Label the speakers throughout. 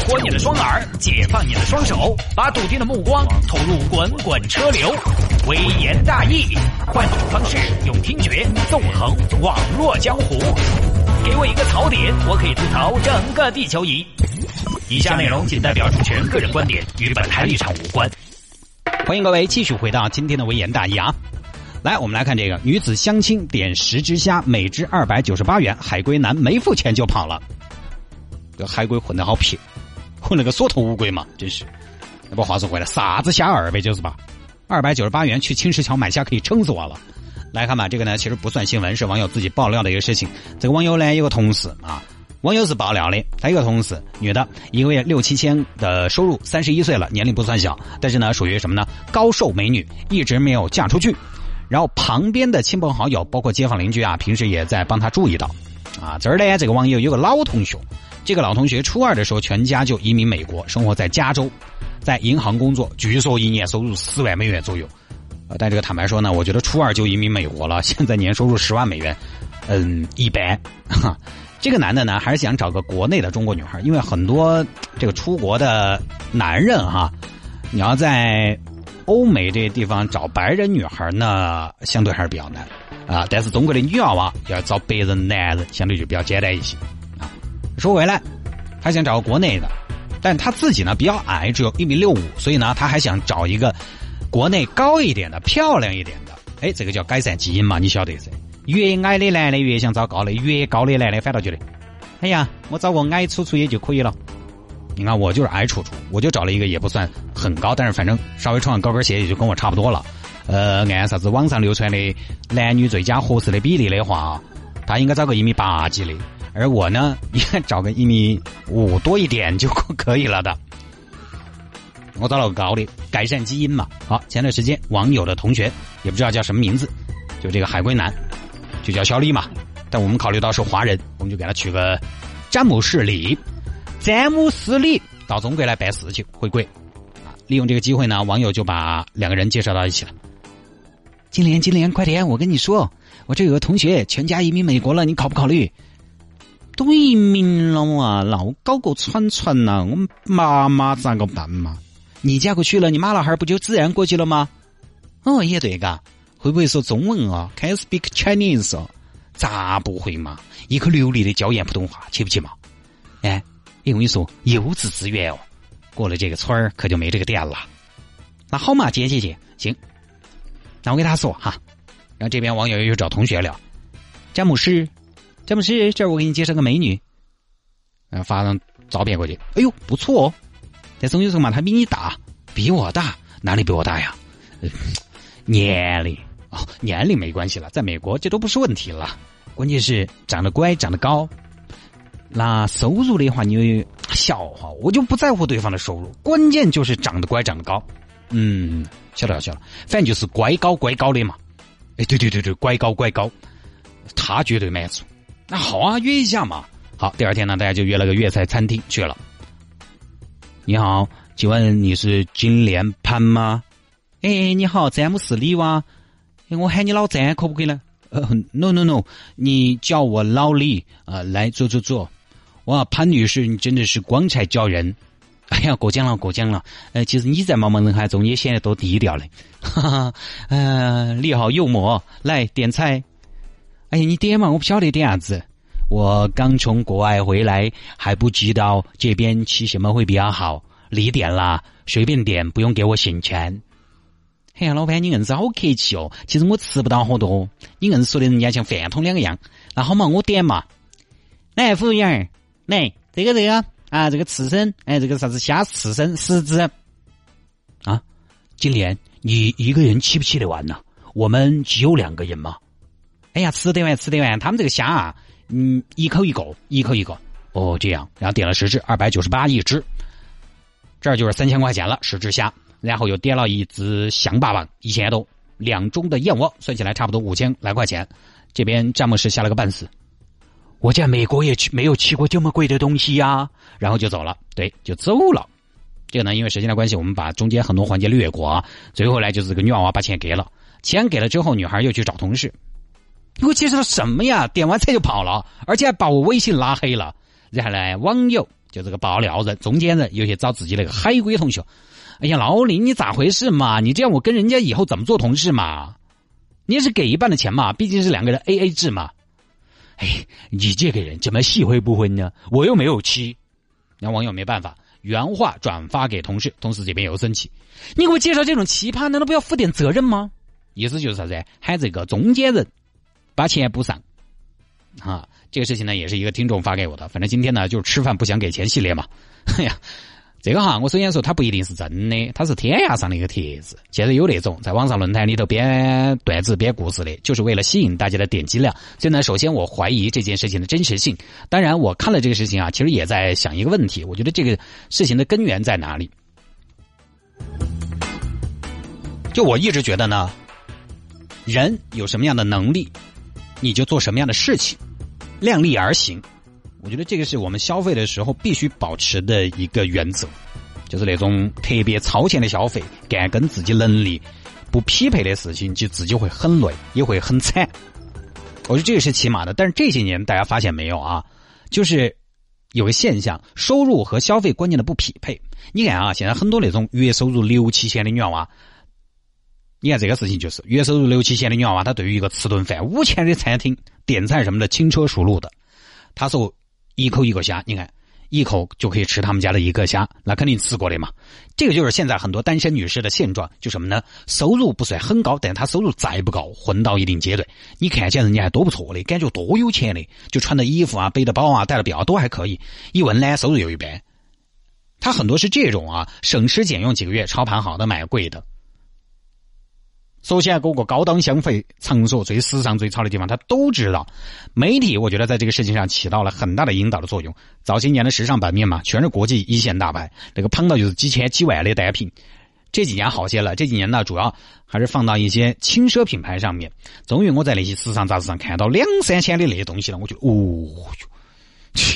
Speaker 1: 活你的双耳，解放你的双手，把笃定的目光投入滚滚车流。微言大义，换种方式用听觉纵横网络江湖。给我一个槽点，我可以吐槽整个地球仪。以下内容仅代表主持人个人观点，与本台立场无关。
Speaker 2: 欢迎各位继续回到今天的微言大义啊！来，我们来看这个女子相亲点十只虾，每只二百九十八元，海归男没付钱就跑了。这海归混得好撇，混了个缩头乌龟嘛，真是。那不话说回来，啥子虾二百九十八？二百九十八元去青石桥买虾可以撑死我了。来看吧，这个呢其实不算新闻，是网友自己爆料的一个事情。这个网友呢有个同事啊，网友是爆料的，他有个同事，女的，一个月六七千的收入，三十一岁了，年龄不算小，但是呢属于什么呢？高瘦美女，一直没有嫁出去。然后旁边的亲朋好友，包括街坊邻居啊，平时也在帮他注意到。啊，这儿呢这个网友有个老同学，这个老同学初二的时候全家就移民美国，生活在加州，在银行工作，据说一年收入四万美元左右。呃，但这个坦白说呢，我觉得初二就移民美国了，现在年收入 十万美元，嗯，一般。哈，这个男的呢，还是想找个国内的中国女孩，因为很多这个出国的男人哈，你要在欧美这些地方找白人女孩呢，相对还是比较难啊。但是中国的女娃娃要找白人男人，相对就比较简单一些。说回来，他想找个国内的，但他自己呢比较矮，只有一米六五，所以呢他还想找一个。国内高一点的、漂亮一点的，哎，这个叫改善基因嘛，你晓得噻。越矮的男的越想找高的，越高的男的反倒觉得，哎呀，我找个矮楚楚也就可以了。你看我就是矮楚楚，我就找了一个也不算很高，但是反正稍微穿上高跟鞋也就跟我差不多了。呃，按啥子网上流传的男女最佳合适的比例的话，他应该找个一米八几的，而我呢，也找个一米五多一点就可以了的。我找了高的，改善基因嘛。好，前段时间网友的同学也不知道叫什么名字，就这个海归男，就叫小李嘛。但我们考虑到是华人，我们就给他取个詹姆士李。詹姆斯李到中国来办事情，回归。啊，利用这个机会呢，网友就把两个人介绍到一起了。金莲，金莲，快点！我跟你说，我这有个同学全家移民美国了，你考不考虑？对明了嘛，那我搞个串串呐，我们妈妈咋个办嘛？你嫁过去了，你妈老汉儿不就自然过去了吗？哦，也对嘎，会不会说中文啊？Can speak Chinese？咋不会嘛？一口流利的椒盐普通话，去不去嘛？哎，我跟你说，优质资源哦，过了这个村儿可就没这个店了。那好嘛，姐姐姐，行。那我给他说哈，然后这边网友又找同学聊，詹姆斯，詹姆斯，这儿我给你介绍个美女，然后发张照片过去。哎呦，不错哦。但是我跟你说嘛，他比你大，比我大，哪里比我大呀？年龄哦，年龄没关系了，在美国这都不是问题了。关键是长得乖，长得高。那收入的话，你笑话，我就不在乎对方的收入，关键就是长得乖，长得高。嗯，晓得了，晓得了，反正就是乖高乖高的嘛。哎，对对对对，乖高乖高，他绝对满足。那好啊，约一下嘛。好，第二天呢，大家就约了个粤菜餐厅去了。你好，请问你是金莲潘吗？哎，你好，詹姆斯李哇？我喊你老詹可不可以呢？呃，no no no，你叫我老李啊，来坐坐坐。哇，潘女士，你真的是光彩照人。哎呀，过奖了，过奖了。呃，其实你在茫茫人海中也显得多低调嘞。哈哈，呃，你好幽默，来点菜。哎，你点嘛，我不晓得点啥子。我刚从国外回来，还不知道这边吃什么会比较好。你点啦，随便点，不用给我省钱。嘿呀，老板，你硬是好客气哦。其实我吃不到好多，你硬是说的人家像饭桶两个样。那好嘛，我点嘛。来，服务员，来这个这个啊，这个刺身，哎，这个啥子虾刺身十只。啊，金莲，你一个人吃不吃得完呢？我们只有两个人嘛。哎呀，吃得完，吃得完。他们这个虾啊。嗯，一口一个，一口一个，哦，这样，然后点了十只，二百九十八一只，这就是三千块钱了，十只虾，然后又点了一只香巴棒，一千多，两中的燕窝，算起来差不多五千来块钱。这边詹姆士吓了个半死，我在美国也去没有吃过这么贵的东西呀，然后就走了，对，就走了。这个呢，因为时间的关系，我们把中间很多环节略过啊。最后来就是这个女娃娃把钱给了，钱给了之后，女孩又去找同事。你给我介绍了什么呀？点完菜就跑了，而且还把我微信拉黑了。然后呢，网友就这个爆料人、中间人，有些找自己那个海归同学。哎呀，老李，你咋回事嘛？你这样我跟人家以后怎么做同事嘛？你也是给一半的钱嘛，毕竟是两个人 A A 制嘛。哎，你这个人怎么喜欢不婚呢？我又没有妻。那网友没办法，原话转发给同事，同事这边又生气。你给我介绍这种奇葩，难道不要负点责任吗？意思就是啥子？喊这个中间人把钱补上。啊，这个事情呢，也是一个听众发给我的。反正今天呢，就是吃饭不想给钱系列嘛。哎呀。这个哈，我首先说，它不一定是真的，它是天涯上的一个帖子。现在有那种在网上论坛里头编段子、编故事的，就是为了吸引大家的点击量。所以呢，首先我怀疑这件事情的真实性。当然，我看了这个事情啊，其实也在想一个问题：我觉得这个事情的根源在哪里？就我一直觉得呢，人有什么样的能力，你就做什么样的事情，量力而行。我觉得这个是我们消费的时候必须保持的一个原则，就是那种特别超前的消费，干跟自己能力不匹配的事情，就自己会很累，也会很惨。我觉得这个是起码的。但是这些年大家发现没有啊？就是有个现象，收入和消费观念的不匹配。你看啊，现在很多那种月收入六七千的女娃娃，你看这个事情就是月收入六七千的女娃娃，她对于一个吃顿饭五千的餐厅点菜什么的轻车熟路的，她说。一口一个虾，你看，一口就可以吃他们家的一个虾，那肯定吃过的嘛。这个就是现在很多单身女士的现状，就什么呢？收入不算很高，但她收入再不高，混到一定阶段，你看起来人家还多不错的，感觉多有钱的，就穿的衣服啊、背的包啊、带的表都还可以。一问呢，收入又一般。他很多是这种啊，省吃俭用几个月，操盘好的买贵的。首先，各个高档消费场所、最时尚、最潮的地方，他都知道。媒体，我觉得在这个事情上起到了很大的引导的作用。早些年的时尚版面嘛，全是国际一线大牌，那个捧到就是几千、几万的单品。这几年好些了，这几年呢，主要还是放到一些轻奢品牌上面。终于，我在那些时尚杂志上看到两三千的那些东西了，我就哦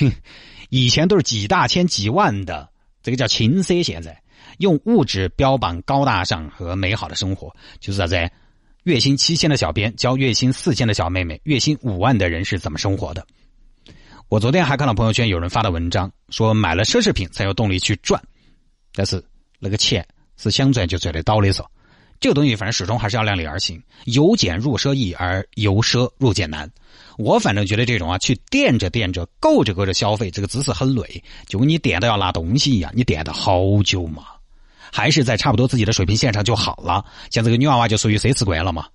Speaker 2: 哟，以前都是几大千、几万的，这个叫轻奢，现在。用物质标榜高大上和美好的生活，就是啥子？月薪七千的小编教月薪四千的小妹妹，月薪五万的人是怎么生活的？我昨天还看到朋友圈有人发的文章，说买了奢侈品才有动力去赚，但是那个钱是想赚就赚得到的嗦。这个东西反正始终还是要量力而行，由俭入奢易，而由奢入俭难。我反正觉得这种啊，去垫着垫着，够着够着消费，这个姿势很累，就跟你垫的要拿东西一样，你垫的好久嘛。还是在差不多自己的水平线上就好了。像这个女娃娃就属于奢侈惯了嘛，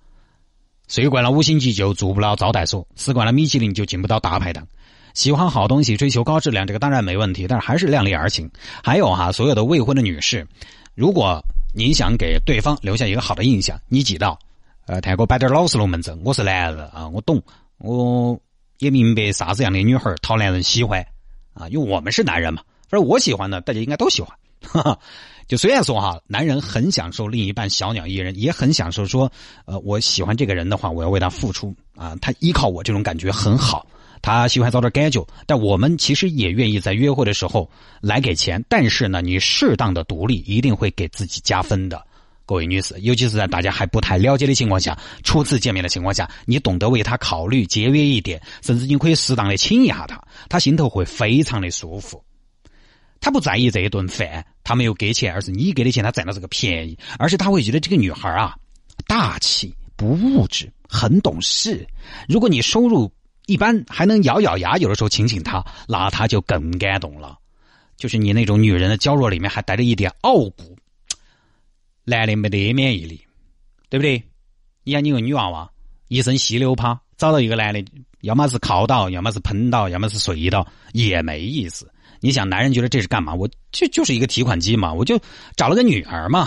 Speaker 2: 睡惯了五星级就住不了招待所，吃惯了米其林就进不到大排档。喜欢好东西，追求高质量，这个当然没问题，但是还是量力而行。还有哈，所有的未婚的女士，如果您想给对方留下一个好的印象，你记到，呃，太给我摆点老实龙门阵，我是男人啊，我懂，我也明白啥子样的女孩讨男人喜欢啊，因为我们是男人嘛，反正我喜欢的，大家应该都喜欢。哈哈。就虽然说哈，男人很享受另一半小鸟依人，也很享受说，呃，我喜欢这个人的话，我要为他付出啊，他依靠我这种感觉很好，他喜欢找点感觉。但我们其实也愿意在约会的时候来给钱，但是呢，你适当的独立一定会给自己加分的，各位女士，尤其是在大家还不太了解的情况下，初次见面的情况下，你懂得为他考虑，节约一点，甚至你可以适当的亲一下他，他心头会非常的舒服。他不在意这一顿饭，他没有给钱，而是你给的钱，他占了这个便宜。而且他会觉得这个女孩啊，大气不物质，很懂事。如果你收入一般，还能咬咬牙，有的时候请请他，那他就更感动了。就是你那种女人的娇弱里面还带着一点傲骨，男的没得免疫力，对不对？你看你个女娃娃，一身稀溜趴，找到一个男的，要么是靠到，要么是喷到，要么是睡到，也没意思。你想，男人觉得这是干嘛？我这就是一个提款机嘛，我就找了个女儿嘛。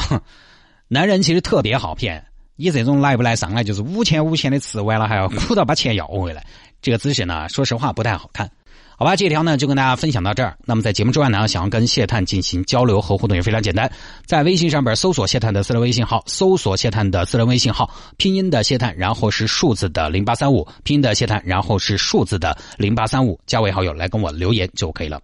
Speaker 2: 男人其实特别好骗，你这种来不来上来就是五千五千的吃完了还要哭到把钱要回来，这个姿势呢，说实话不太好看。好吧，这条呢就跟大家分享到这儿。那么在节目之外呢，想要跟谢探进行交流和互动也非常简单，在微信上边搜索谢探的私人微信号，搜索谢探的私人微信号，拼音的谢探，然后是数字的零八三五，拼音的谢探，然后是数字的零八三五，加为好友来跟我留言就可以了。